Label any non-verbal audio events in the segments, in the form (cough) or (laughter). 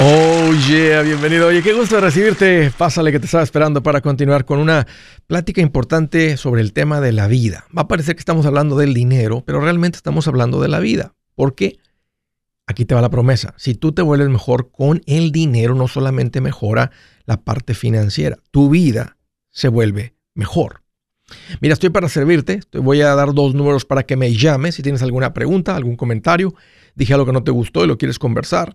Oh yeah, bienvenido. Oye, qué gusto recibirte. Pásale que te estaba esperando para continuar con una plática importante sobre el tema de la vida. Va a parecer que estamos hablando del dinero, pero realmente estamos hablando de la vida. ¿Por qué? Aquí te va la promesa. Si tú te vuelves mejor con el dinero, no solamente mejora la parte financiera, tu vida se vuelve mejor. Mira, estoy para servirte. Te voy a dar dos números para que me llames si tienes alguna pregunta, algún comentario. Dije algo que no te gustó y lo quieres conversar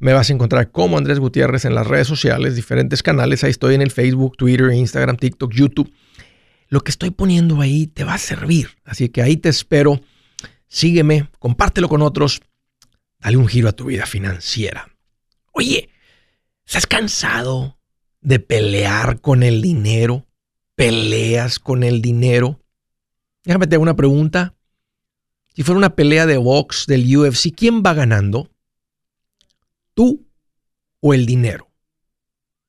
Me vas a encontrar como Andrés Gutiérrez en las redes sociales, diferentes canales. Ahí estoy en el Facebook, Twitter, Instagram, TikTok, YouTube. Lo que estoy poniendo ahí te va a servir. Así que ahí te espero. Sígueme, compártelo con otros. Dale un giro a tu vida financiera. Oye, ¿estás cansado de pelear con el dinero? ¿Peleas con el dinero? Déjame te hago una pregunta. Si fuera una pelea de box del UFC, ¿quién va ganando? Tú o el dinero.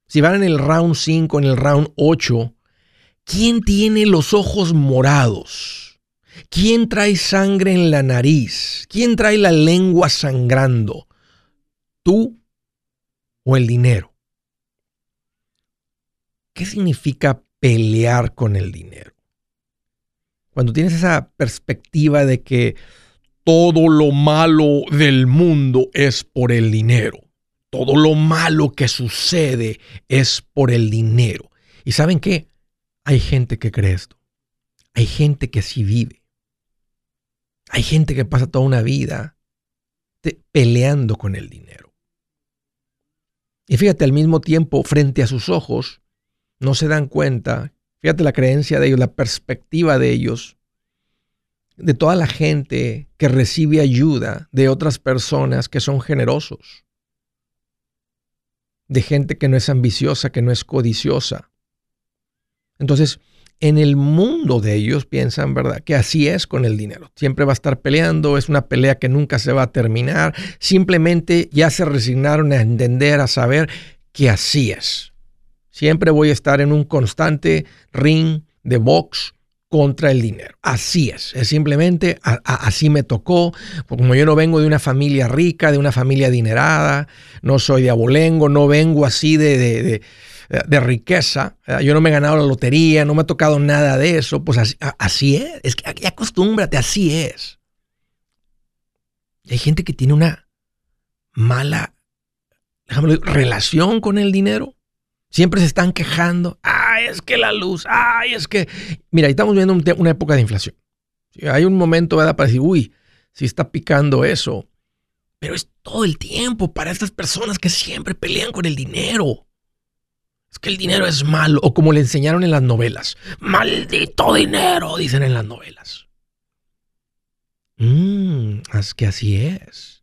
Si van en el round 5, en el round 8, ¿quién tiene los ojos morados? ¿Quién trae sangre en la nariz? ¿Quién trae la lengua sangrando? ¿Tú o el dinero? ¿Qué significa pelear con el dinero? Cuando tienes esa perspectiva de que todo lo malo del mundo es por el dinero. Todo lo malo que sucede es por el dinero. ¿Y saben qué? Hay gente que cree esto. Hay gente que sí vive. Hay gente que pasa toda una vida peleando con el dinero. Y fíjate, al mismo tiempo, frente a sus ojos, no se dan cuenta, fíjate la creencia de ellos, la perspectiva de ellos, de toda la gente que recibe ayuda de otras personas que son generosos, de gente que no es ambiciosa, que no es codiciosa. Entonces, en el mundo de ellos piensan, ¿verdad? Que así es con el dinero. Siempre va a estar peleando, es una pelea que nunca se va a terminar. Simplemente ya se resignaron a entender, a saber que así es. Siempre voy a estar en un constante ring de box contra el dinero. Así es, es simplemente así me tocó, como yo no vengo de una familia rica, de una familia adinerada, no soy de abolengo, no vengo así de, de, riqueza, yo no me he ganado la lotería, no me ha tocado nada de eso, pues así, así es, es que acostúmbrate, así es. hay gente que tiene una mala relación con el dinero. Siempre se están quejando. Ay, es que la luz. Ay, es que. Mira, estamos viendo una época de inflación. Hay un momento, ¿verdad? Para decir, uy, si está picando eso. Pero es todo el tiempo para estas personas que siempre pelean con el dinero. Es que el dinero es malo. O como le enseñaron en las novelas. Maldito dinero, dicen en las novelas. Mmm, es que así es.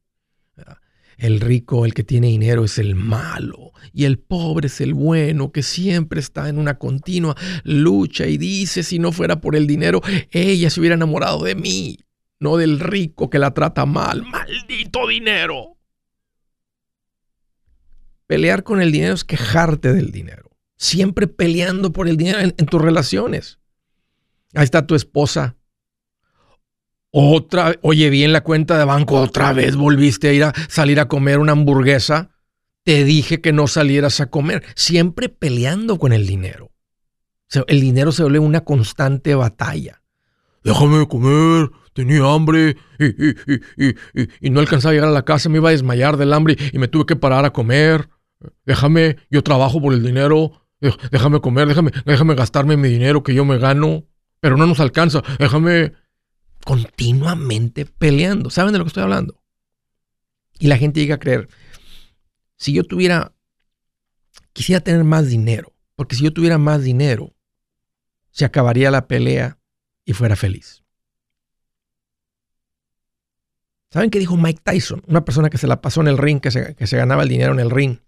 El rico, el que tiene dinero, es el malo. Y el pobre es el bueno, que siempre está en una continua lucha y dice, si no fuera por el dinero, ella se hubiera enamorado de mí, no del rico que la trata mal. Maldito dinero. Pelear con el dinero es quejarte del dinero. Siempre peleando por el dinero en, tus relaciones. Ahí está tu esposa otra, oye, bien la cuenta de banco, otra vez volviste a ir a salir a comer una hamburguesa. Te dije que no salieras a comer. Siempre peleando con el dinero. el dinero se vuelve una constante batalla. Déjame comer, tenía hambre y, no alcanzaba a llegar a la casa, me iba a desmayar del hambre y me tuve que parar a comer. Déjame, yo trabajo por el dinero. Déjame comer, déjame, déjame gastarme mi dinero que yo me gano, pero no nos alcanza. Déjame, continuamente peleando. ¿Saben de lo que estoy hablando? Y la gente llega a creer, si yo tuviera, quisiera tener más dinero, porque si yo tuviera más dinero, se acabaría la pelea y fuera feliz. ¿Saben qué dijo Mike Tyson? Una persona que se la pasó en el ring, que se, que se ganaba el dinero en el ring.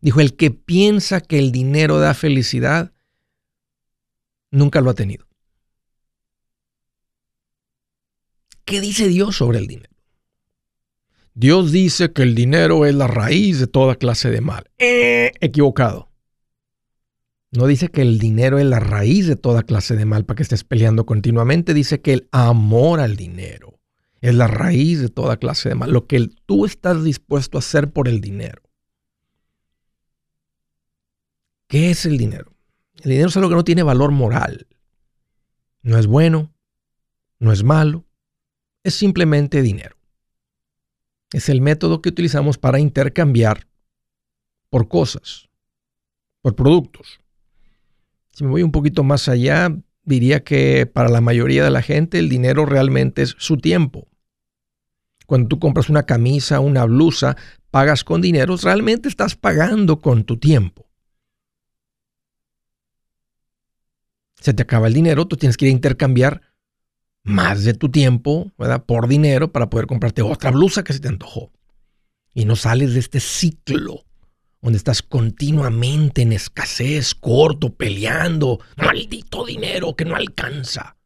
Dijo, el que piensa que el dinero da felicidad, Nunca lo ha tenido. ¿Qué dice Dios sobre el dinero? Dios dice que el dinero es la raíz de toda clase de mal. Eh, equivocado. No dice que el dinero es la raíz de toda clase de mal para que estés peleando continuamente. Dice que el amor al dinero es la raíz de toda clase de mal. Lo que tú estás dispuesto a hacer por el dinero. ¿Qué es el dinero? El dinero es algo que no tiene valor moral. No es bueno, no es malo, es simplemente dinero. Es el método que utilizamos para intercambiar por cosas, por productos. Si me voy un poquito más allá, diría que para la mayoría de la gente el dinero realmente es su tiempo. Cuando tú compras una camisa, una blusa, pagas con dinero, realmente estás pagando con tu tiempo. Se te acaba el dinero, tú tienes que ir a intercambiar más de tu tiempo ¿verdad? por dinero para poder comprarte otra blusa que se te antojó. Y no sales de este ciclo donde estás continuamente en escasez, corto, peleando, maldito dinero que no alcanza.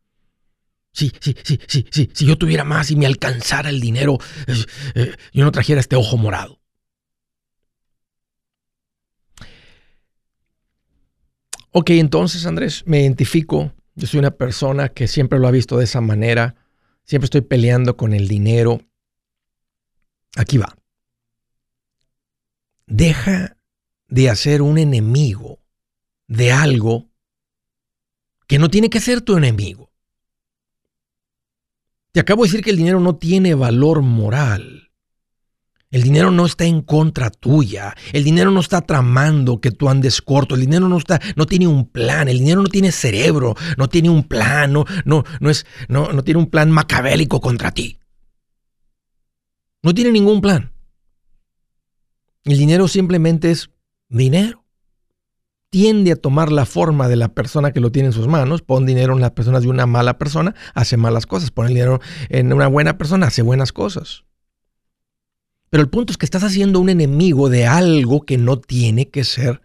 Sí, sí, sí, sí, sí, si yo tuviera más y me alcanzara el dinero, eh, yo no trajera este ojo morado. Ok, entonces Andrés, me identifico yo soy una persona que siempre lo ha visto de esa manera. Siempre estoy peleando con el dinero. Aquí va. Deja de hacer un enemigo de algo que no tiene que ser tu enemigo. Te acabo de decir que el dinero no tiene valor moral. El dinero no está en contra tuya. El dinero no está tramando que tú andes corto. El dinero no está, no tiene un plan. El dinero no tiene cerebro. No tiene un plan. No, no, es, no, no tiene un plan macabélico contra ti. No tiene ningún plan. El dinero simplemente es dinero. Tiende a tomar la forma de la persona que lo tiene en sus manos. Pon dinero en las personas de una mala persona, hace malas cosas. Pon el dinero en una buena persona, hace buenas cosas. Pero el punto es que estás haciendo un enemigo de algo que no tiene que ser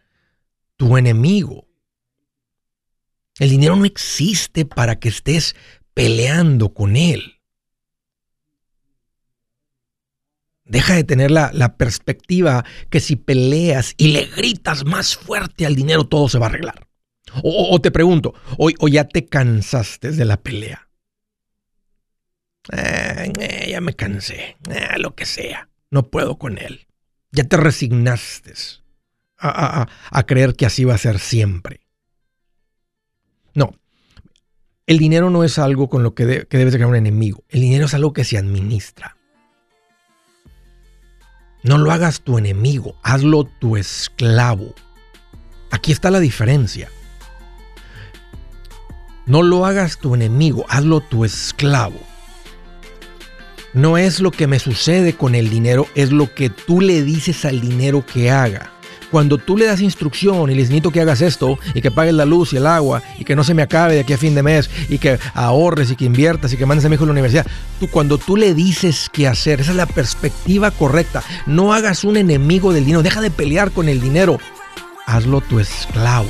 tu enemigo. El dinero no existe para que estés peleando con él. Deja de tener la, perspectiva que si peleas y le gritas más fuerte al dinero, todo se va a arreglar. O, te pregunto, o, ya te cansaste de la pelea. Eh, eh, ya me cansé, eh, lo que sea no puedo con él. Ya te resignaste a, creer que así va a ser siempre. No, el dinero no es algo con lo que, debes de un enemigo. El dinero es algo que se administra. No lo hagas tu enemigo, hazlo tu esclavo. Aquí está la diferencia. No lo hagas tu enemigo, hazlo tu esclavo. No es lo que me sucede con el dinero, es lo que tú le dices al dinero que haga. Cuando tú le das instrucción y les necesito que hagas esto y que pagues la luz y el agua y que no se me acabe de aquí a fin de mes y que ahorres y que inviertas y que mandes a mi hijo a la universidad, tú cuando tú le dices qué hacer, esa es la perspectiva correcta. No hagas un enemigo del dinero, deja de pelear con el dinero, hazlo tu esclavo.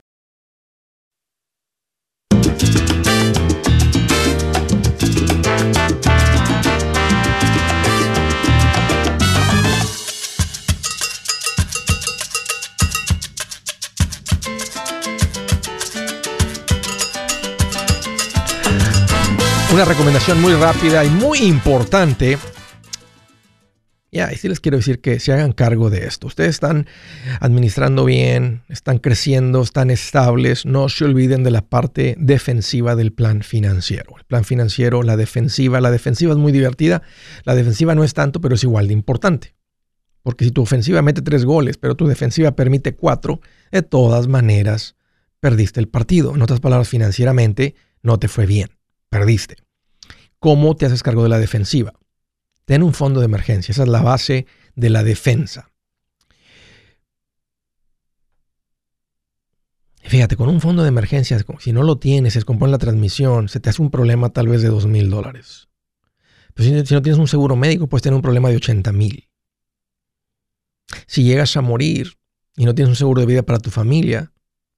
Una recomendación muy rápida y muy importante ya, y sí les quiero decir que se hagan cargo de esto. Ustedes están administrando bien, están creciendo, están estables. No se olviden de la parte defensiva del plan financiero. El plan financiero, la defensiva. La defensiva es muy divertida. La defensiva no es tanto, pero es igual de importante. Porque si tu ofensiva mete tres goles, pero tu defensiva permite cuatro, de todas maneras perdiste el partido. En otras palabras, financieramente no te fue bien. Perdiste. ¿Cómo te haces cargo de la defensiva? Ten un fondo de emergencia, esa es la base de la defensa. Fíjate, con un fondo de emergencia, si no lo tienes, se descompone la transmisión, se te hace un problema tal vez de dos mil dólares. Pero si, si, no tienes un seguro médico, puedes tener un problema de 80 mil. Si llegas a morir y no tienes un seguro de vida para tu familia,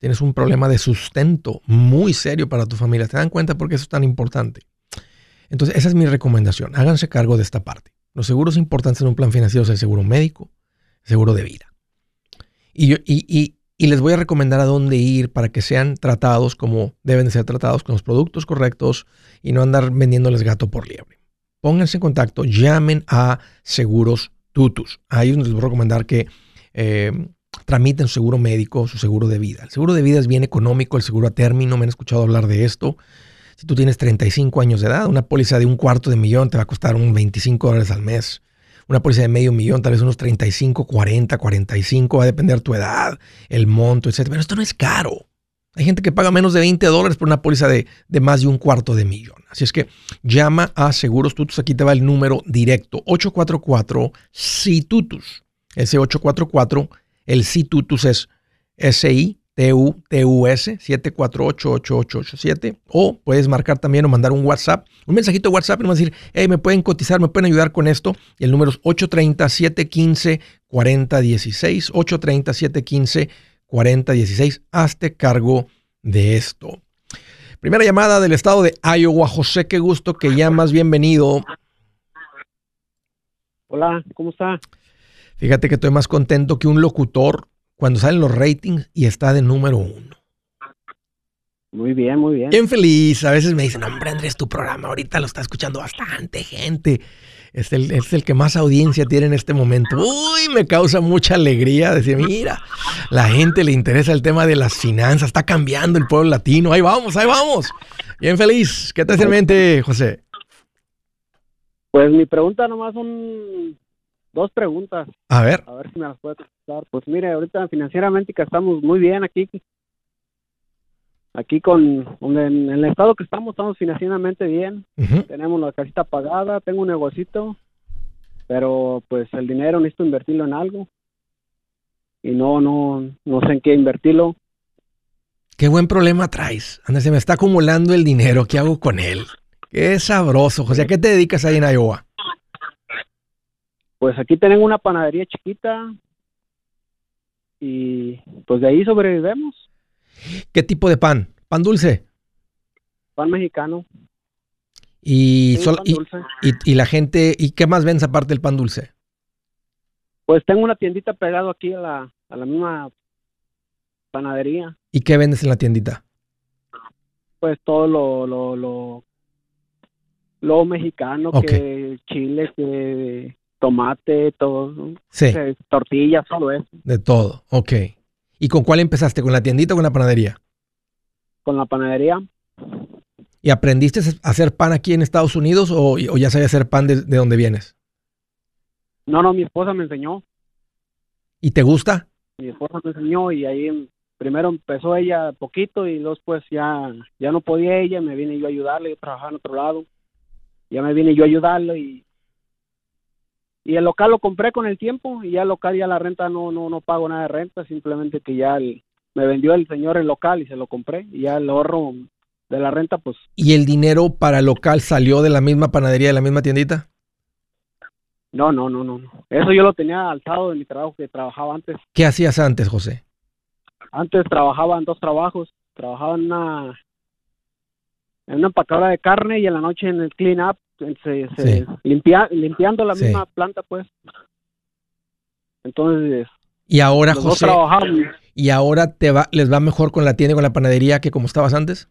tienes un problema de sustento muy serio para tu familia. ¿Te dan cuenta por qué eso es tan importante? Entonces, esa es mi recomendación. Háganse cargo de esta parte. Los seguros importantes en un plan financiero son el seguro médico, el seguro de vida. Y, y, les voy a recomendar a dónde ir para que sean tratados como deben de ser tratados con los productos correctos y no andar vendiéndoles gato por liebre. Pónganse en contacto, llamen a Seguros Tutus. Ahí les voy a recomendar que eh, tramiten su seguro médico, su seguro de vida. El seguro de vida es bien económico, el seguro a término, me han escuchado hablar de esto. Si tú tienes 35 años de edad, una póliza de un cuarto de millón te va a costar un 25 dólares al mes. Una póliza de medio millón, tal vez unos 35, 40, 45, va a depender tu edad, el monto, etc. Pero esto no es caro. Hay gente que paga menos de 20 dólares por una póliza de, de, más de un cuarto de millón. Así es que llama a Seguros Tutus. Aquí te va el número directo: 844-SITUTUS. Ese 844, el SITUTUS es SI TUS 7488887 o puedes marcar también o mandar un WhatsApp, un mensajito de WhatsApp y me decir, hey, me pueden cotizar, me pueden ayudar con esto. Y el número es 830-715-4016, 830-715-4016. Hazte cargo de esto. Primera llamada del estado de Iowa. José, qué gusto que llamas. Bienvenido. Hola, ¿cómo está? Fíjate que estoy más contento que un locutor cuando salen los ratings y está de número uno. Muy bien, muy bien. Bien feliz. A veces me dicen, hombre, Andrés, tu programa ahorita lo está escuchando bastante gente. Es el, es el que más audiencia tiene en este momento. Uy, me causa mucha alegría decir, mira, la gente le interesa el tema de las finanzas, está cambiando el pueblo latino. Ahí vamos, ahí vamos. Bien feliz. ¿Qué te hace en mente, José? Pues mi pregunta nomás son dos preguntas. A ver. A ver si me las puede contestar. Pues mire, ahorita financieramente que estamos muy bien aquí. Aquí con, en, el estado que estamos, estamos financieramente bien. Tenemos la casita pagada, tengo un negocito, pero pues el dinero necesito invertirlo en algo. Y no, no, no sé en qué invertirlo. Qué buen problema traes. Anda, se me está acumulando el dinero. ¿Qué hago con él? Qué sabroso. José, ¿a qué te dedicas ahí en Iowa? Pues aquí tenemos una panadería chiquita y pues de ahí sobrevivemos. ¿Qué tipo de pan? ¿Pan dulce? Pan mexicano. Y, y, la gente, ¿y qué más vendes aparte del pan dulce? Pues tengo una tiendita pegado aquí a la, a la misma panadería. ¿Y qué vendes en la tiendita? Pues todo lo, lo, lo, mexicano, que chile, que tomate, todo. Sí. Tortillas, todo eso. De todo, ok. ¿Y con cuál empezaste? ¿Con la tiendita o con la panadería? con la panadería. ¿Y aprendiste a hacer pan aquí en Estados Unidos o, ya sabías hacer pan de, de donde vienes? No, no, mi esposa me enseñó. ¿Y te gusta? Mi esposa me enseñó y ahí primero empezó ella poquito y después ya, ya no podía ella, me vine yo a ayudarle, yo trabajaba en otro lado. Ya me vine yo a ayudarle y y el local lo compré con el tiempo y ya el local ya la renta no no no pago nada de renta, simplemente que ya me vendió el señor el local y se lo compré y ya el ahorro de la renta pues ¿Y el dinero para el local salió de la misma panadería de la misma tiendita? No, no, no, no. Eso yo lo tenía alzado de mi trabajo que trabajaba antes. ¿Qué hacías antes, José? Antes trabajaba en dos trabajos. Trabajaba en una, en una empacadora de carne y en la noche en el clean up, se, limpia, limpiando la misma planta, pues. Entonces. Y ahora, José. ¿Y ahora te va, les va mejor con la tienda y con la panadería que como estabas antes?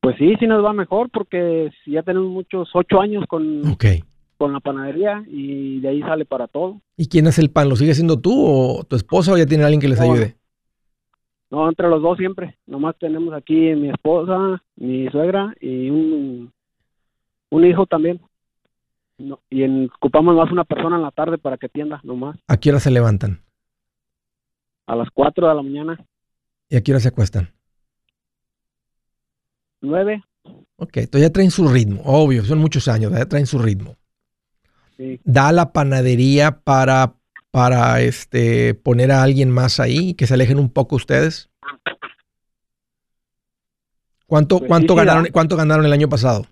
Pues sí, sí nos va mejor porque ya tenemos muchos ocho años con, okay con la panadería y de ahí sale para todo. ¿Y quién hace el pan? ¿Lo sigue siendo tú o tu esposa o ya tiene alguien que les ayude? No, entre los dos siempre. Nomás tenemos aquí mi esposa, mi suegra y un, un hijo también. y en, ocupamos más una persona en la tarde para que tienda, nomás. ¿A qué hora se levantan? A las 4 de la mañana. ¿Y a qué hora se acuestan? Nueve. Ok, entonces ya traen su ritmo, obvio, son muchos años, ya traen su ritmo da la panadería para, para este, poner a alguien más ahí, que se alejen un poco ustedes? ¿Cuánto, pues cuánto, ganaron, ¿Cuánto ganaron el año pasado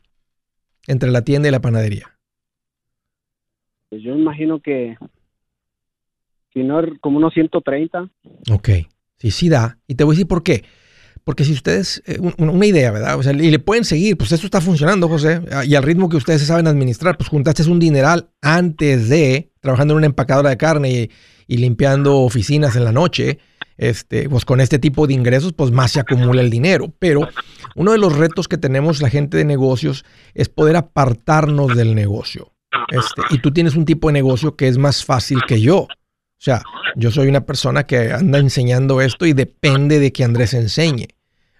entre la tienda y la panadería? Pues yo imagino que, si no, como unos 130. Ok, sí, sí da. Y te voy a decir por qué. Porque si ustedes, eh, una idea, ¿verdad? O sea, y le pueden seguir, pues esto está funcionando, José, y al ritmo que ustedes saben administrar, pues juntaste un dineral antes de trabajando en una empacadora de carne y, limpiando oficinas en la noche, este, pues con este tipo de ingresos, pues más se acumula el dinero. Pero uno de los retos que tenemos la gente de negocios es poder apartarnos del negocio. Este, y tú tienes un tipo de negocio que es más fácil que yo. O sea, yo soy una persona que anda enseñando esto y depende de que Andrés enseñe.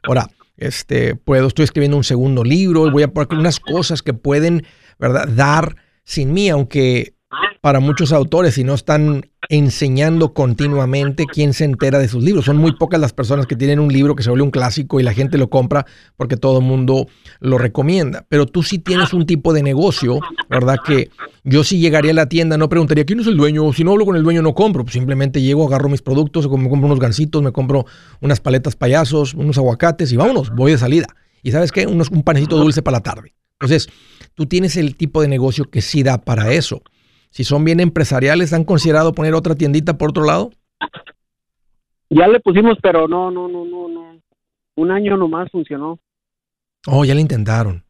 Ahora, este, puedo, estoy escribiendo un segundo libro, voy a poner unas cosas que pueden, ¿verdad?, dar sin mí, aunque para muchos autores y no están enseñando continuamente quién se entera de sus libros. Son muy pocas las personas que tienen un libro que se vuelve un clásico y la gente lo compra porque todo el mundo lo recomienda. Pero tú sí tienes un tipo de negocio, ¿verdad? Que yo sí llegaría a la tienda, no preguntaría quién es el dueño, si no hablo con el dueño no compro, pues simplemente llego, agarro mis productos, me compro unos gansitos, me compro unas paletas payasos, unos aguacates y vámonos, voy de salida. Y sabes qué, unos, un panecito dulce para la tarde. Entonces, tú tienes el tipo de negocio que sí da para eso si son bien empresariales, ¿han considerado poner otra tiendita por otro lado? Ya le pusimos, pero no, no, no, no, no. Un año nomás funcionó. Oh, ya le intentaron.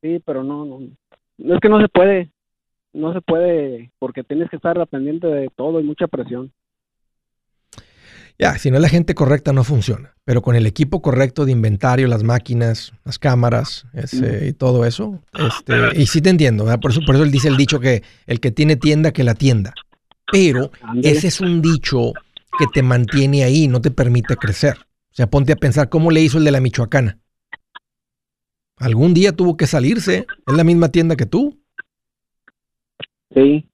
Sí, pero no, no. Es que no se puede. No se puede porque tienes que estar pendiente de todo y mucha presión. Ya, si no es la gente correcta no funciona, pero con el equipo correcto de inventario, las máquinas, las cámaras y todo eso, este, y sí te entiendo, por eso, por eso él dice el dicho que el que tiene tienda, que la tienda. Pero ese es un dicho que te mantiene ahí, no te permite crecer. O sea, ponte a pensar cómo le hizo el de la Michoacana. Algún día tuvo que salirse, es la misma tienda que tú. Sí,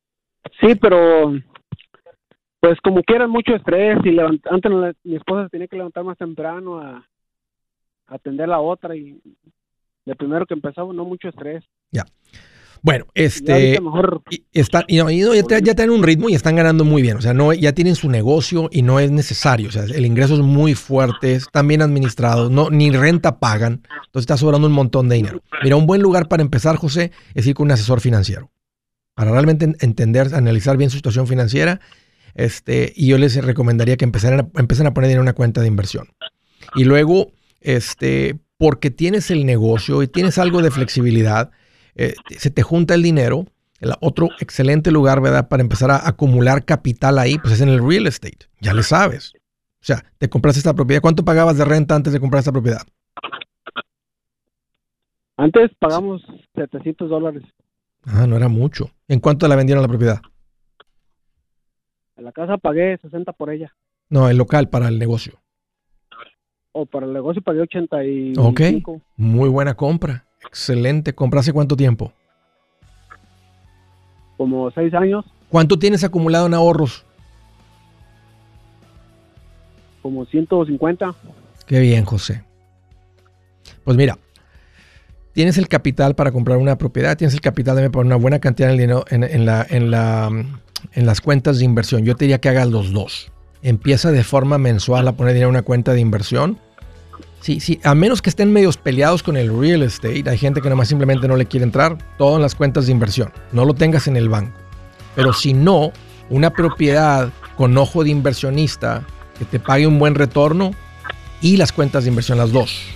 sí, pero pues como quieran mucho estrés y antes mi esposa se tenía que levantar más temprano a, atender la otra y de primero que empezaba no mucho estrés. Ya. Bueno, este está, y, ya, ya, tienen un ritmo y están ganando muy bien. O sea, no, ya tienen su negocio y no es necesario. O sea, el ingreso es muy fuerte, están bien administrados, no, ni renta pagan. Entonces está sobrando un montón de dinero. Mira, un buen lugar para empezar, José, es ir con un asesor financiero. Para realmente entender, analizar bien su situación financiera este, y yo les recomendaría que empezaran a, empiecen a poner en una cuenta de inversión. Y luego, este, porque tienes el negocio y tienes algo de flexibilidad, eh, se te junta el dinero. El otro excelente lugar, ¿verdad? Para empezar a acumular capital ahí, pues es en el real estate. Ya le sabes. O sea, te compraste esta propiedad. ¿Cuánto pagabas de renta antes de comprar esta propiedad? Antes pagamos 700 dólares. Ah, no era mucho. ¿En cuánto la vendieron la propiedad? En la casa pagué 60 por ella. No, el local para el negocio. o para el negocio pagué 85. Ok, muy buena compra. Excelente. ¿Compra hace cuánto tiempo? Como seis años. ¿Cuánto tienes acumulado en ahorros? Como 150. Qué bien, José. Pues mira, tienes el capital para comprar una propiedad, tienes el capital de poner una buena cantidad de dinero en, la, en, la, en las cuentas de inversión. Yo te diría que hagas los dos. Empieza de forma mensual a poner dinero en una cuenta de inversión. Sí, sí, a menos que estén medios peleados con el real estate, hay gente que nomás simplemente no le quiere entrar, todo en las cuentas de inversión. No lo tengas en el banco. Pero si no, una propiedad con ojo de inversionista que te pague un buen retorno y las cuentas de inversión, las dos.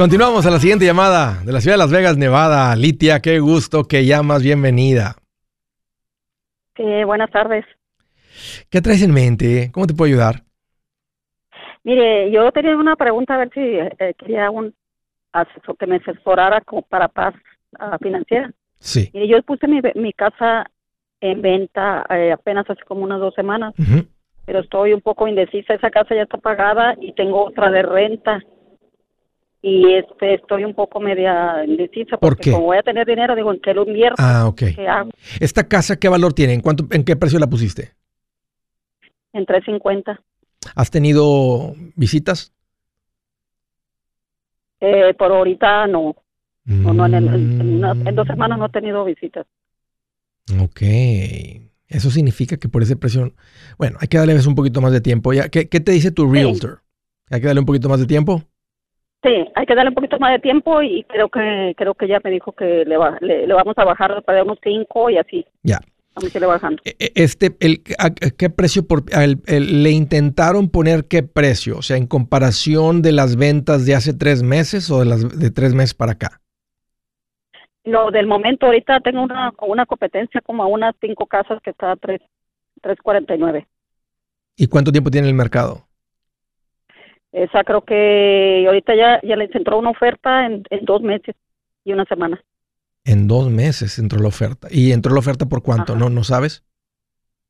Continuamos a la siguiente llamada de la ciudad de Las Vegas, Nevada. Litia, qué gusto que llamas. Bienvenida. buenas tardes. ¿Qué traes en mente? ¿Cómo te puedo ayudar? Mire, yo tenía una pregunta a ver si eh, quería un asesor que me asesorara para paz uh, financiera. Sí. Mire, yo puse mi, mi casa en venta eh, apenas hace como unas dos semanas, pero estoy un poco indecisa. Esa casa ya está pagada y tengo otra de renta y este estoy un poco media indecisa porque como voy a tener dinero digo en qué lo invierto ah ok. Esta casa qué valor tiene en cuánto en qué precio la pusiste en 350 has tenido visitas eh, por ahorita no. No, en, dos semanas no he tenido visitas. Ok. Eso significa que por ese precio. Bueno, hay que darle un poquito más de tiempo. Ya, ¿Qué, te dice tu realtor? ¿Hay que darle un poquito más de tiempo? Sí, hay que darle un poquito más de tiempo y creo que creo que ya me dijo que le, va, le, vamos a bajar para unos cinco y así. Ya. Vamos a irle bajando. E, e, este, el, ¿Qué precio por, le intentaron poner qué precio? O sea, en comparación de las ventas de hace tres meses o de las de tres meses para acá. No, del momento ahorita tengo una, una competencia como a unas cinco casas que está a tres, tres cuarenta y nueve. ¿Y cuánto tiempo tiene el mercado? Esa creo que ahorita ya, ya les entró una oferta en, dos meses y una semana. En dos meses entró la oferta. ¿Y entró la oferta por cuánto? ¿No no sabes?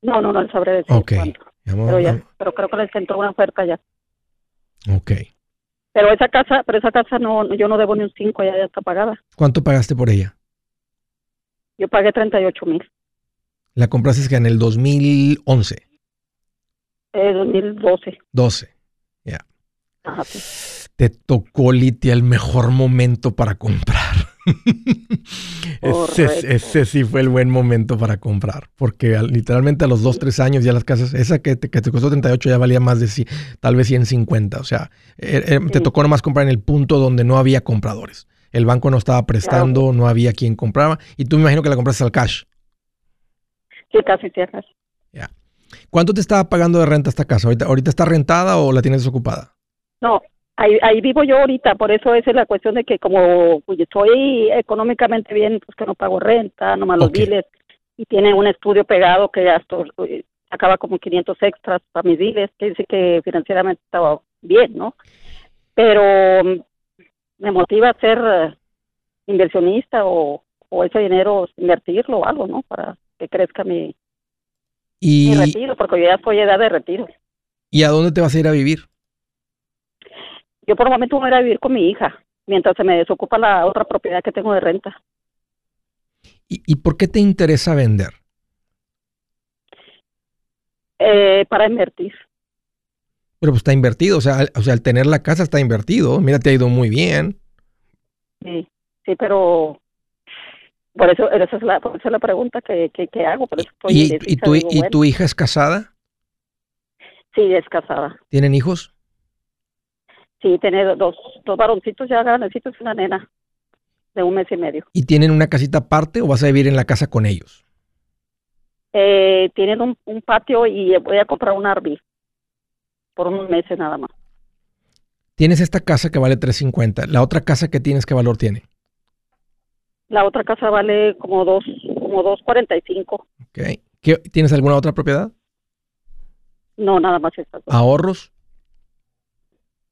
No, no, no sabré decir Ok. pero, ya, pero creo que les entró una oferta ya. Ok. Pero esa casa, pero esa casa no, yo no debo ni un 5, ya, ya está pagada. ¿Cuánto pagaste por ella? Yo pagué 38 mil. ¿La compraste en el 2011? Eh, 2012. 12. Te tocó, Litia, el mejor momento para comprar. (laughs) ese, sí fue el buen momento para comprar, porque literalmente a los 2, 3 años ya las casas, esa que te, que te costó 38 ya valía más de tal vez 150, o sea, er, er, te tocó nomás comprar en el punto donde no había compradores. El banco no estaba prestando, no había quien compraba, y tú me imagino que la compraste al cash. Sí, casi, sí, Ya. ¿Cuánto te estaba pagando de renta esta casa? ¿Ahorita, ¿Ahorita está rentada o la tienes desocupada? No, ahí, ahí vivo yo ahorita, por eso esa es la cuestión de que como pues, estoy económicamente bien, pues que no pago renta, nomás los biles, y tiene un estudio pegado que ya eh, acaba como 500 extras para mis biles, que dice que financieramente estaba bien, ¿no? Pero mm, me motiva a ser eh, inversionista o, o ese dinero invertirlo o algo, ¿no? Para que crezca mi, Y, retiro, porque yo ya estoy edad de retiro. ¿Y a dónde te vas a ir a vivir? Yo por el momento voy a ir a vivir con mi hija, mientras se me desocupa la otra propiedad que tengo de renta. ¿Y, por qué te interesa vender? Eh, para invertir. Pero pues está invertido, o sea, o sea, al tener la casa está invertido. Mira, te ha ido muy bien. Sí, sí, pero por eso, esa es la, la pregunta que, que, hago. Por eso ¿Y, y, tu, ¿Y tu hija es casada? Sí, es casada. ¿Tienen hijos? Sí, tiene dos, dos varoncitos ya grandecitos y una nena de un mes y medio. ¿Y tienen una casita aparte o vas a vivir en la casa con ellos? Eh, tienen un, un, patio y voy a comprar un RV por unos meses nada más. Tienes esta casa que vale 350. ¿La otra casa que tienes qué valor tiene? La otra casa vale como dos, como 245. Okay. ¿Tienes alguna otra propiedad? No, nada más esta. ¿Ahorros?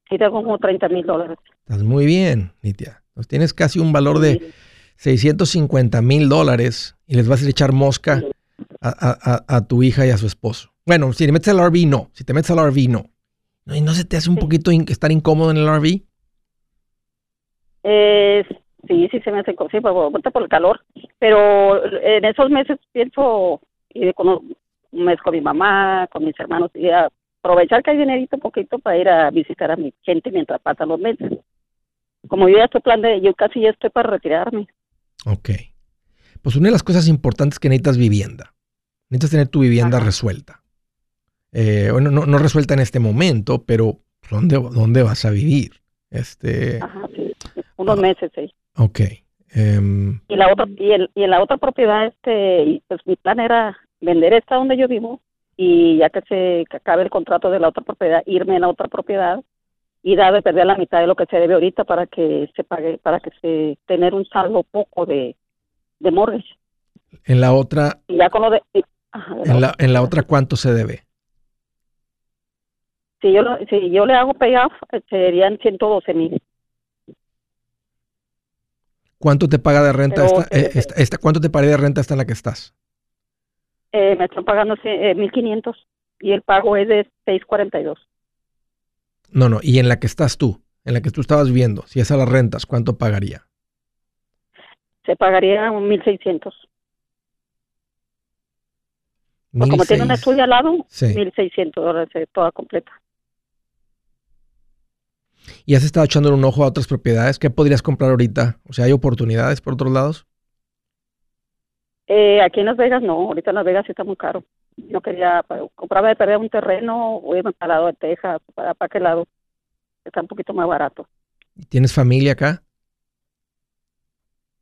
Sí, tengo como 30 mil dólares. Estás muy bien, Nitia. tienes casi un valor de 650 mil dólares y les vas a echar mosca a, tu hija y a su esposo. Bueno, si te metes al RV, no. Si te metes al RV, no. ¿Y no se te hace un poquito estar incómodo en el RV? Eh, sí, sí se me hace sí, por, por el calor. Pero en esos meses pienso ir con un mes con mi mamá, con mis hermanos y aprovechar que hay dinerito poquito para ir a visitar a mi gente mientras pasan los meses. Como yo ya estoy plan de, yo casi ya estoy para retirarme. Ok. Pues una de las cosas importantes que necesitas vivienda. Necesitas tener tu vivienda resuelta. Eh, bueno, no, no, resuelta en este momento, pero ¿dónde, dónde vas a vivir? Este, Ajá, sí. Unos ah, meses, sí. Ok. Em, y la otra y, el, y en la otra propiedad, este, pues mi plan era vender esta donde yo vivo y ya que se acabe el contrato de la otra propiedad, irme a la otra propiedad y dar de perder la mitad de lo que se debe ahorita para que se pague, para que se tener un saldo poco de, de mortgage. En la otra. ya con lo de. en, la, en la otra, ¿cuánto se debe? Si yo, si yo le hago payoff, serían 112 mil. ¿Cuánto te paga de renta eh, esta, esta, ¿Cuánto te paga de renta esta en la que estás? Eh, me están pagando eh, 1.500 y el pago es de 6.42. No, no, y en la que estás tú, en la que tú estabas viendo, si es a las rentas, ¿cuánto pagaría? Se pagaría un 1.600. Pues como tiene una estudio al lado, 1.600 dólares eh, toda completa. ¿Y has estado echando un ojo a otras propiedades? ¿Qué podrías comprar ahorita? O sea, ¿hay oportunidades por otros lados? Eh, aquí en Las Vegas no, ahorita en Las Vegas sí está muy caro. No quería, pues, compraba de perder un terreno o irme para lado de Texas, para, para qué lado. Está un poquito más barato. ¿Tienes familia acá?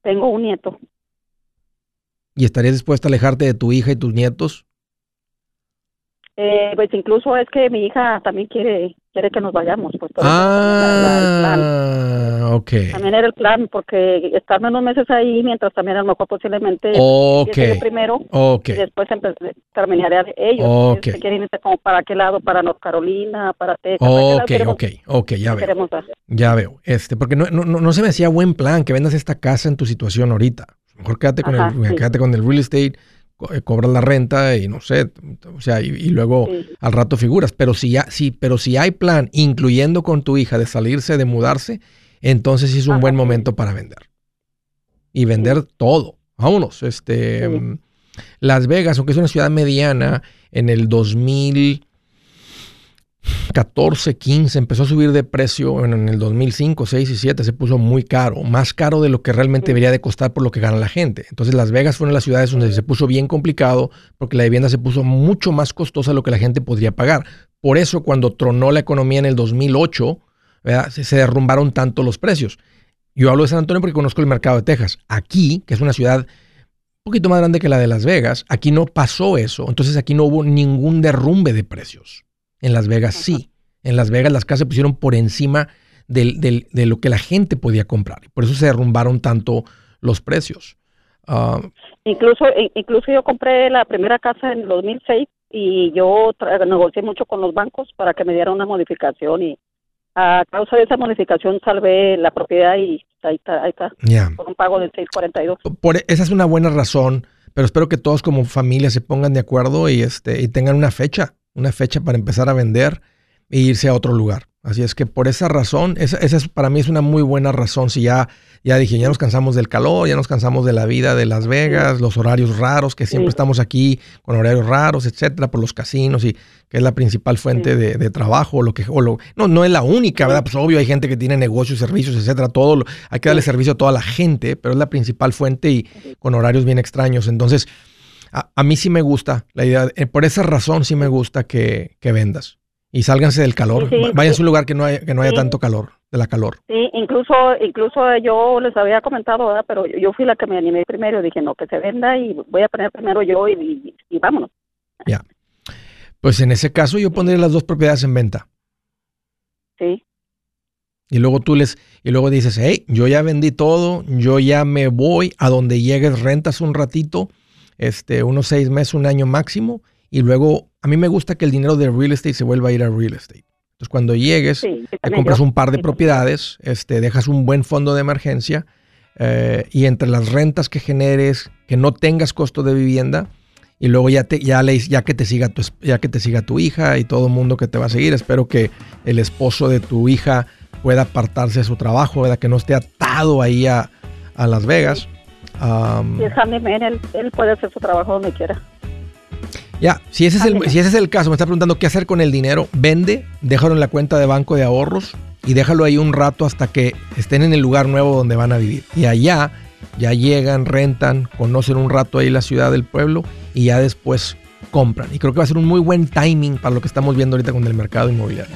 Tengo un nieto. ¿Y estarías dispuesta a alejarte de tu hija y tus nietos? Eh, pues incluso es que mi hija también quiere quiere que nos vayamos. Pues, ah, ok. También era el plan, porque estar unos meses ahí mientras también a lo mejor posiblemente okay. primero okay. y después terminaría ellos. Okay. quieren irse como para qué lado, para North Carolina, para Texas. Ok, ok, ok, ya veo. Ya veo. Este, porque no, no, no se me hacía buen plan que vendas esta casa en tu situación ahorita. Mejor quédate con, el, quédate con el real estate eh, cobras la renta y no sé, o sea, y, luego al rato figuras. Pero si, ya, sí, pero si hay plan, incluyendo con tu hija, de salirse, de mudarse, entonces es un buen momento para vender. Y vender todo. Vámonos. Este, mm, Las Vegas, aunque es una ciudad mediana, en el 2000 14, 15, empezó a subir de precio en el 2005, 6 y 7, se puso muy caro, más caro de lo que realmente debería de costar por lo que gana la gente. Entonces Las Vegas fue una de las ciudades donde se puso bien complicado porque la vivienda se puso mucho más costosa de lo que la gente podría pagar. Por eso cuando tronó la economía en el 2008, Se, se derrumbaron tanto los precios. Yo hablo de San Antonio porque conozco el mercado de Texas. Aquí, que es una ciudad un poquito más grande que la de Las Vegas, aquí no pasó eso. Entonces aquí no hubo ningún derrumbe de precios. En Las Vegas sí. En Las Vegas las casas se pusieron por encima de lo que la gente podía comprar. Por eso se derrumbaron tanto los precios. Ah, incluso, incluso yo compré la primera casa en 2006 y yo negocié mucho con los bancos para que me dieran una modificación y a causa de esa modificación salvé la propiedad y ahí está, ahí está. Por un pago de 642. Por, esa es una buena razón, pero espero que todos como familia se pongan de acuerdo y este y tengan una fecha, una fecha para empezar a vender e irse a otro lugar. Así es que por esa razón, esa, esa es, para mí es una muy buena razón. Si ya, ya dije, ya nos cansamos del calor, ya nos cansamos de la vida de Las Vegas, los horarios raros, que siempre estamos aquí con horarios raros, etcétera, por los casinos y que es la principal fuente de, trabajo, lo que, o lo, no, no es la única, ¿verdad? Pues obvio, hay gente que tiene negocios, servicios, etcétera, todo, hay que darle servicio a toda la gente, pero es la principal fuente y con horarios bien extraños. Entonces, a, mí sí me gusta la idea, eh, por esa razón sí me gusta que, que vendas y sálganse del calor. Vayan a un lugar que no haya, que no haya tanto calor, de la calor. Sí, incluso, incluso yo les había comentado, ¿verdad? pero yo fui la que me animé primero. Dije, no, que se venda y voy a poner primero yo y, vámonos. Ya. Pues en ese caso yo pondré las dos propiedades en venta. Sí. Y luego tú les, y luego dices, hey, yo ya vendí todo, yo ya me voy a donde llegues, rentas un ratito, este, unos seis meses, un año máximo, y luego a mí me gusta que el dinero de real estate se vuelva a ir a real estate. Entonces, cuando llegues, te compras un par de propiedades, este, dejas un buen fondo de emergencia eh, y entre las rentas que generes, que no tengas costo de vivienda y luego ya, te, ya, le, ya, que te siga tu, ya que te siga tu hija y todo el mundo que te va a seguir. Espero que el esposo de tu hija pueda apartarse de su trabajo, ¿verdad? que no esté atado ahí a, Las Vegas. Um, él, él puede hacer su trabajo donde quiera. Ya, si ese, es el, si ese es el caso, me está preguntando qué hacer con el dinero, vende, déjalo en la cuenta de banco de ahorros y déjalo ahí un rato hasta que estén en el lugar nuevo donde van a vivir. Y allá ya llegan, rentan, conocen un rato ahí la ciudad del pueblo y ya después compran. Y creo que va a ser un muy buen timing para lo que estamos viendo ahorita con el mercado inmobiliario.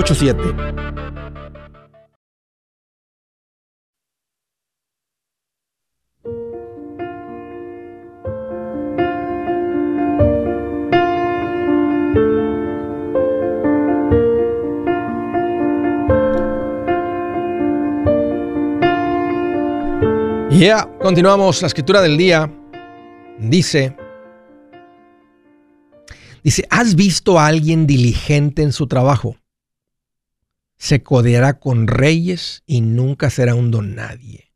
844-748-8887. Ya, continuamos la escritura del día. Dice, dice, ¿has visto a alguien diligente en su trabajo? Se codeará con reyes y nunca será un don nadie.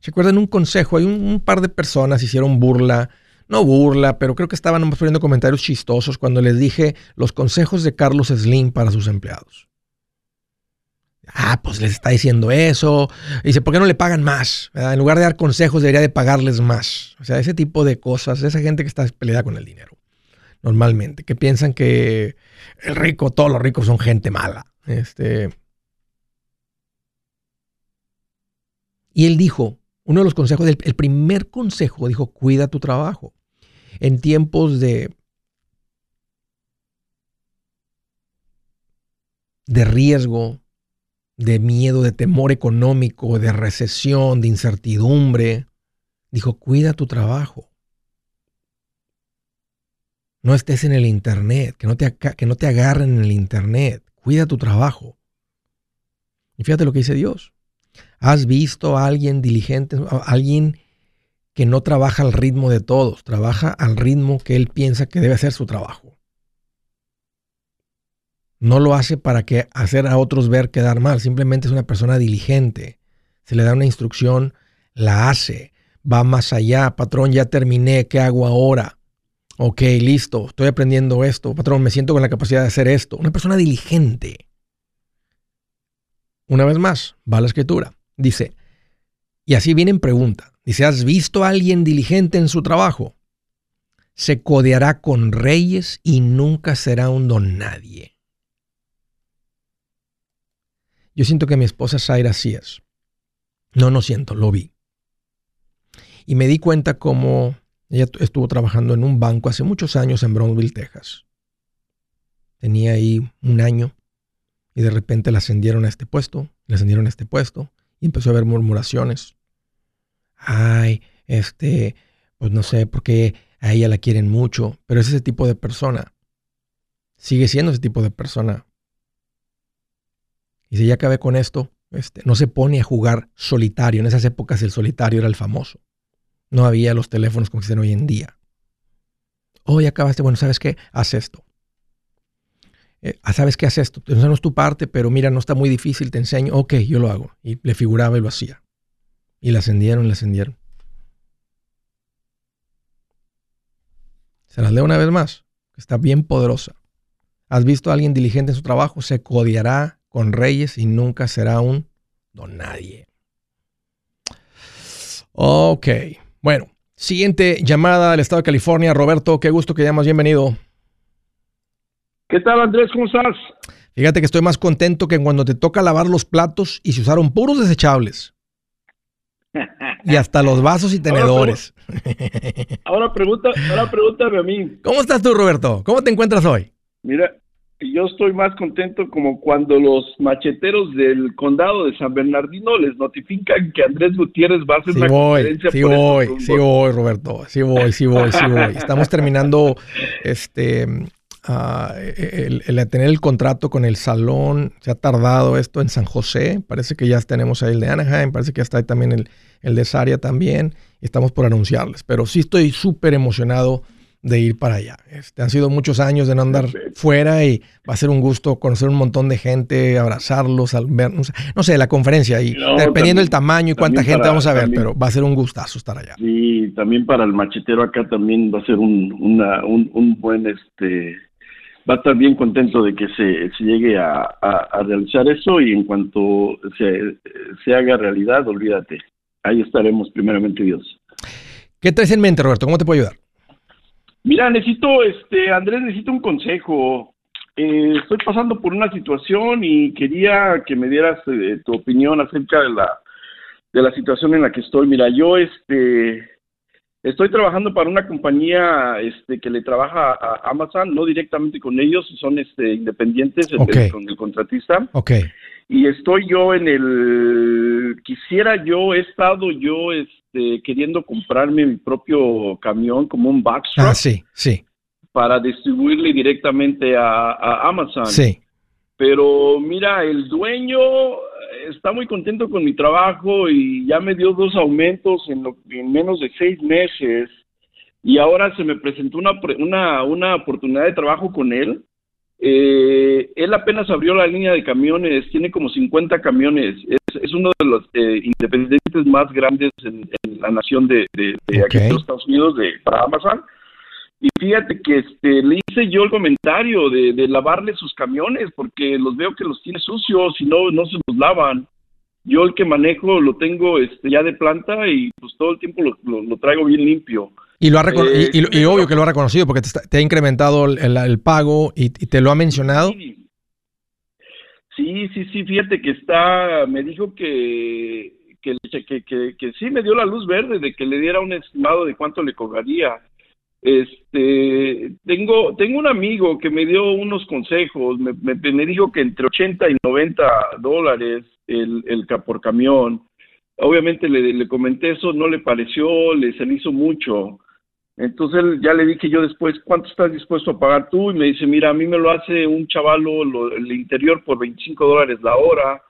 ¿Se acuerdan un consejo? Hay un, par de personas hicieron burla, no burla, pero creo que estaban poniendo comentarios chistosos cuando les dije los consejos de Carlos Slim para sus empleados. Ah, pues les está diciendo eso. dice, ¿por qué no le pagan más? En lugar de dar consejos, debería de pagarles más. O sea, ese tipo de cosas, esa gente que está peleada con el dinero, normalmente, que piensan que el rico, todos los ricos son gente mala. Este. Y él dijo, uno de los consejos, el primer consejo, dijo, cuida tu trabajo. En tiempos de de riesgo, de miedo, de temor económico, de recesión, de incertidumbre. Dijo, cuida tu trabajo. No estés en el Internet, que no te, que no te agarren en el Internet. Cuida tu trabajo. Y fíjate lo que dice Dios. ¿Has visto a alguien diligente, a alguien que no trabaja al ritmo de todos, trabaja al ritmo que él piensa que debe ser su trabajo? No lo hace para que hacer a otros ver quedar mal, simplemente es una persona diligente. Se le da una instrucción, la hace, va más allá, patrón, ya terminé, ¿qué hago ahora? Ok, listo, estoy aprendiendo esto, patrón, me siento con la capacidad de hacer esto. Una persona diligente. Una vez más, va la escritura. Dice, Y así viene en pregunta. Dice, ¿has visto a alguien diligente en su trabajo? Se codeará con reyes y nunca será un don nadie. Yo siento que mi esposa Zaira sí es. No, no siento, lo vi. Y me di cuenta cómo ella estuvo trabajando en un banco hace muchos años en Brownsville, Texas. Tenía ahí un año y de repente la ascendieron a este puesto, le ascendieron a este puesto y empezó a haber murmuraciones. Ay, este, pues no sé por qué a ella la quieren mucho, pero es ese tipo de persona. Sigue siendo ese tipo de persona. Y si ya acabé con esto, este, no se pone a jugar solitario. En esas épocas el solitario era el famoso. No había los teléfonos como existen hoy en día. Oh, ya acabaste. Bueno, ¿sabes qué? Haz esto. Eh, ah, ¿Sabes qué? Haz esto. No es tu parte, pero mira, no está muy difícil, te enseño. Ok, yo lo hago. Y le figuraba y lo hacía. Y la ascendieron, la ascendieron. Se las leo una vez más. Está bien poderosa. ¿Has visto a alguien diligente en su trabajo? Se codiará con reyes y nunca será un don nadie. Ok. Bueno, siguiente llamada del estado de California. Roberto, qué gusto que llamas. Bienvenido. ¿Qué tal, Andrés? ¿Cómo estás? Fíjate que estoy más contento que cuando te toca lavar los platos y se usaron puros desechables. Y hasta los vasos y (laughs) tenedores. (laughs) Ahora, pregunta, ahora pregúntame a mí. ¿Cómo estás tú, Roberto? ¿Cómo te encuentras hoy? Mira, yo estoy más contento como cuando los macheteros del condado de San Bernardino les notifican que Andrés Gutiérrez va a hacer sí una voy, conferencia sí por voy, sí voy, Roberto. Sí voy, sí voy, sí voy. (laughs) Estamos terminando este ah, el, el tener el contrato con el salón. Se ha tardado esto en San José. Parece que ya tenemos ahí el de Anaheim. Parece que ya está ahí también el, el de Saria también. Y estamos por anunciarles. Pero sí estoy súper emocionado de ir para allá. Este, han sido muchos años de no andar fuera y va a ser un gusto conocer un montón de gente, abrazarlos, al ver, no sé, no sé, la conferencia y No, dependiendo del tamaño y cuánta gente para- vamos a ver, también- pero va a ser un gustazo estar allá. Sí, también para el machetero acá también va a ser un, una, un, un buen, este, va a estar bien contento de que se, se llegue a, a- a realizar eso y en cuanto se, se haga realidad, olvídate, ahí estaremos primeramente Dios. ¿Qué traes en mente, Roberto? ¿Cómo te puedo ayudar? Mira, necesito, este, Andrés, necesito un consejo. Eh, estoy pasando por una situación y quería que me dieras eh, tu opinión acerca de la, de la situación en la que estoy. Mira, yo, este, estoy trabajando para una compañía, este, que le trabaja a Amazon, no directamente con ellos, son, este, independientes el- con el contratista. Ok, y estoy yo en el quisiera yo he estado yo este queriendo comprarme mi propio camión como un box truck ah, sí, sí, para distribuirle directamente a, a Amazon. Sí. pero mira el dueño está muy contento con mi trabajo y ya me dio dos aumentos en, lo- en menos de seis meses y ahora se me presentó una una una oportunidad de trabajo con él eh, él apenas abrió la línea de camiones, tiene como 50 camiones, es, es uno de los eh, independientes más grandes en, en la nación de, de, de aquí Ok. de los Estados Unidos, de, para Amazon. Y fíjate que este, le hice yo el comentario de, de lavarle sus camiones, porque los veo que los tiene sucios y no, no se los lavan. Yo el que manejo lo tengo este, ya de planta y pues todo el tiempo lo, lo- lo traigo bien limpio. Y, lo ha Eh, y, y- y obvio que lo ha reconocido porque te, está- te ha incrementado el, el- el pago y, y te lo ha mencionado. Sí. sí, sí, sí, fíjate que está, me dijo que, que, que, que, que sí me dio la luz verde de que le diera un estimado de cuánto le cobraría. Este, tengo, tengo un amigo que me dio unos consejos, me, me, me dijo que entre 80 y 90 dólares el, el por camión. Obviamente le, le comenté eso, no le pareció, le se le hizo mucho. Entonces ya le dije yo después, ¿cuánto estás dispuesto a pagar tú? Y me dice, mira, a mí me lo hace un chavalo lo- el interior por 25 dólares la hora.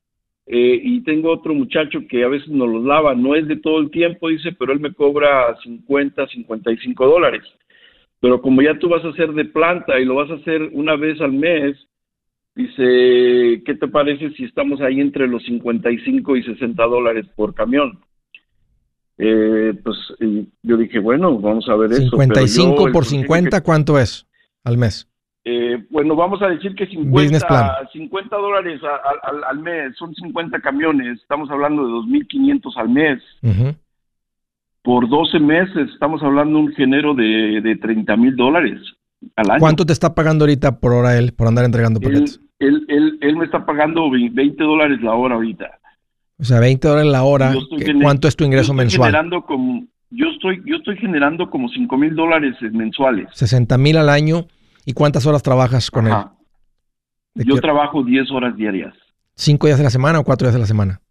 Eh, y tengo otro muchacho que a veces nos los lava, no es de todo el tiempo, dice, pero él me cobra 50, 55 dólares. Pero como ya tú vas a hacer de planta y lo vas a hacer una vez al mes, dice, ¿qué te parece si estamos ahí entre los 55 y 60 dólares por camión? Eh, pues yo dije, bueno, vamos a ver eso. pero 55 yo, el por consejo 50, ¿cuánto es al mes? Eh, bueno, vamos a decir que 50, 50 dólares al, mes, son 50 camiones, estamos hablando de 2.500 al mes. Por 12 meses estamos hablando de un género de, de 30 mil dólares al año. ¿Cuánto te está pagando ahorita por hora él, por andar entregando paquetes? Él, él, él, me está pagando 20 dólares la hora ahorita. O sea, 20 dólares la hora. ¿Cuánto es tu ingreso mensual? Generando como, yo, estoy, yo estoy generando como 5 mil dólares mensuales. 60 mil al año ¿Y cuántas horas trabajas con él? Yo trabajo 10 horas diarias. ¿Cinco días de la semana o cuatro días de la semana?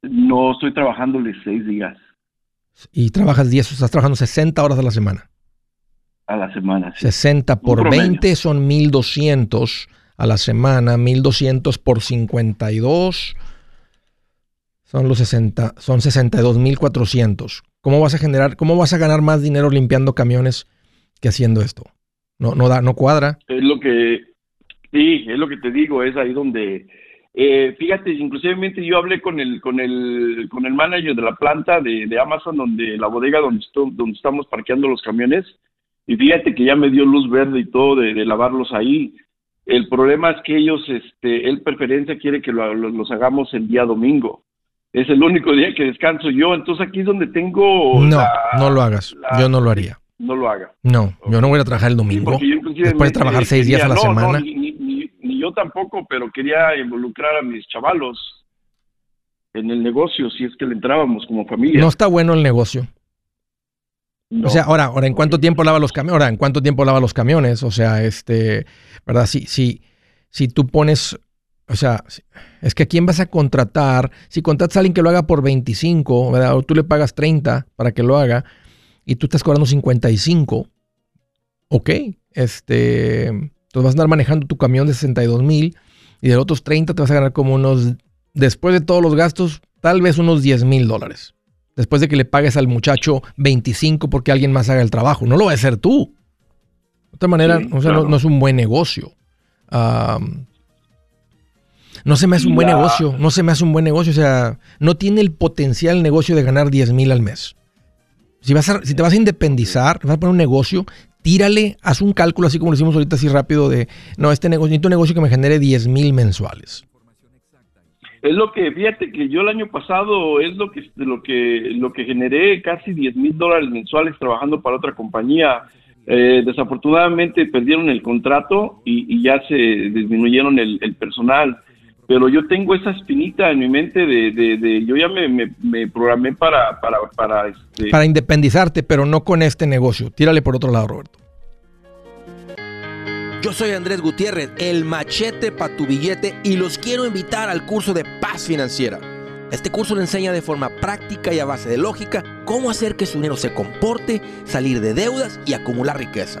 No, estoy trabajándole 6 días. ¿Y trabajas 10, estás trabajando 60 horas a la semana? A la semana, sí. 60 por 20 son 1200 a la semana, 1200 por 52 son los 60, son 62,400. ¿Cómo vas a generar, cómo vas a ganar más dinero limpiando camiones que haciendo esto? No, no da, no cuadra. Es lo que, sí, es lo que te digo, es ahí donde, eh, fíjate, inclusivemente yo hablé con el, con el, con el manager de la planta de, de Amazon, donde la bodega donde, donde estamos parqueando los camiones, y fíjate que ya me dio luz verde y todo de, lavarlos ahí. El problema es que ellos, este, él preferencia quiere que lo, los hagamos el día domingo. Es el único día que descanso yo, entonces aquí es donde tengo. No, no lo hagas. yo no lo haría no lo haga. No, yo no voy a trabajar el domingo. Después de trabajar seis días a la semana. ni, yo tampoco, pero quería involucrar a mis chavalos en el negocio, si es que le entrábamos como familia. No está bueno el negocio. O sea, ahora, ahora, ¿en cuánto tiempo lava los camiones? Ahora, ¿en cuánto tiempo lava los camiones? O sea, este, ¿verdad? Si, si, si tú pones, o sea, es que a quién vas a contratar, si contratas a alguien que lo haga por 25, ¿verdad? O tú le pagas 30 para que lo haga, y tú estás cobrando 55, ok, este, entonces vas a andar manejando tu camión de 62 mil y de los otros 30 te vas a ganar como unos, después de todos los gastos, tal vez unos 10 mil dólares. Después de que le pagues al muchacho 25 porque alguien más haga el trabajo. No lo va a hacer tú. De otra manera, o sea, no, es un buen negocio. no se me hace un buen negocio. No se me hace un buen negocio. O sea, no tiene el potencial negocio de ganar 10 mil al mes. Si, vas si te vas a independizar, vas a poner un negocio, tírale, haz un cálculo así como lo hicimos ahorita así rápido de, no, este negocio, necesito un negocio que me genere 10 mil mensuales. Es lo que, fíjate que yo el año pasado es lo que, lo que, lo que generé casi 10 mil dólares mensuales trabajando para otra compañía. Eh, desafortunadamente perdieron el contrato y, ya se disminuyeron el personal pero yo tengo esa espinita en mi mente de, de, yo ya me, me, programé para, para, para, este... para independizarte, pero no con este negocio. Tírale por otro lado, Roberto. Yo soy Andrés Gutiérrez, el machete para tu billete, y los quiero invitar al curso de paz financiera. Este curso le enseña de forma práctica y a base de lógica cómo hacer que su dinero se comporte, salir de deudas y acumular riqueza.